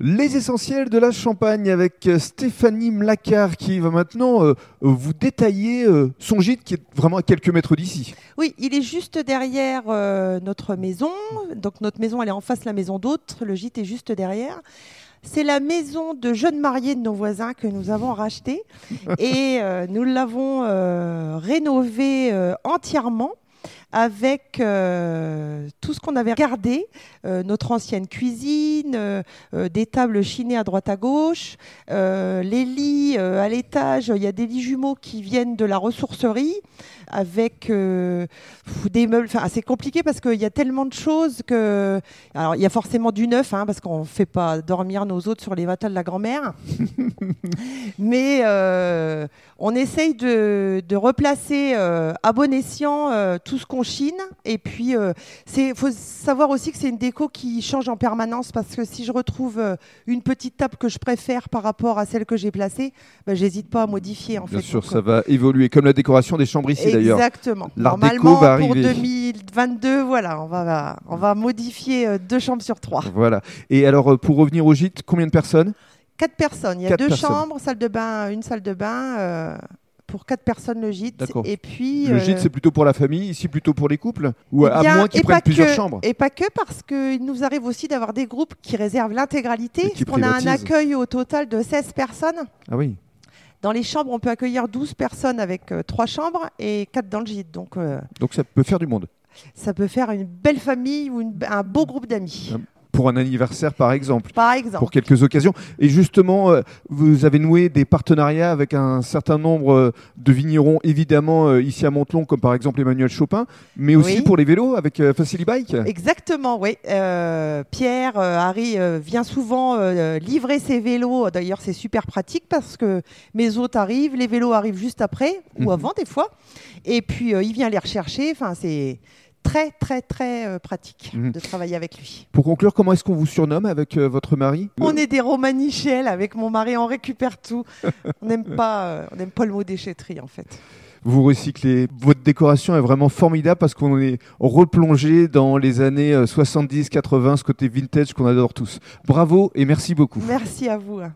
Les essentiels de la Champagne avec euh, Stéphanie Mlacard qui va maintenant euh, vous détailler euh, son gîte qui est vraiment à quelques mètres d'ici. Oui, il est juste derrière euh, notre maison. Donc notre maison, elle est en face de la maison d'autres. Le gîte est juste derrière. C'est la maison de jeunes mariés de nos voisins que nous avons rachetée et nous l'avons rénovée entièrement avec euh, tout ce qu'on avait gardé, euh, notre ancienne cuisine, euh, des tables chinées à droite à gauche, les lits euh, à l'étage, il y a des lits jumeaux qui viennent de la ressourcerie avec euh, des meubles. Enfin, c'est compliqué parce qu'il y a tellement de choses que. Alors, il y a forcément du neuf, hein, parce qu'on ne fait pas dormir nos hôtes sur les matelas de la grand-mère. Mais euh, on essaye de, de replacer à bon escient tout ce qu'on chine. Et puis, il faut savoir aussi que c'est une déco qui change en permanence parce que si je retrouve une petite table que je préfère par rapport à celle que j'ai placée, ben, j'hésite pas à modifier. En Bien fait. sûr, Donc, ça va évoluer comme la décoration des chambres ici d'ailleurs. Exactement. L'art Normalement, déco va pour arriver. 2022, voilà, on va, on va modifier euh, deux chambres sur trois. Voilà. Et alors, euh, pour revenir au gîte, combien de personnes? Quatre personnes. Il y a Quatre deux personnes. chambres, salle de bain, une salle de bain. euh, pour quatre personnes le gîte. Et puis. Le euh, gîte, c'est plutôt pour la famille, ici plutôt pour les couples Ou eh à moins qu'ils prennent plusieurs que- chambres? Et pas que parce qu'il nous arrive aussi d'avoir des groupes qui réservent l'intégralité. On a un accueil au total de 16 personnes. Ah oui. Dans les chambres, on peut accueillir 12 personnes avec euh, trois chambres et quatre dans le gîte. Donc, euh, Donc ça peut faire du monde. ça peut faire une belle famille ou une- un beau groupe d'amis. Pour un anniversaire, par exemple. Par exemple. pour quelques occasions. Et justement, euh, vous avez noué des partenariats avec un certain nombre euh, de vignerons, évidemment euh, ici à Montelon, comme par exemple Emmanuel Chopin, mais aussi Oui. pour les vélos avec euh, Facili Bike. Exactement, oui. Euh, Pierre, euh, Harry euh, vient souvent livrer ses vélos. D'ailleurs, c'est super pratique parce que mes hôtes arrivent, les vélos arrivent juste après Mhm. ou avant des fois. Et puis, il vient les rechercher. Enfin, c'est très, très, très euh, pratique Mhm. de travailler avec lui. Pour conclure, comment est-ce qu'on vous surnomme avec euh, votre mari? On est des romanichels avec mon mari, on récupère tout. on n'aime pas, euh, on n'aime pas le mot déchetterie en fait. Vous recyclez. Votre décoration est vraiment formidable parce qu'on est replongé dans les années 70-80, ce côté vintage qu'on adore tous. Bravo et merci beaucoup. Merci à vous. hein.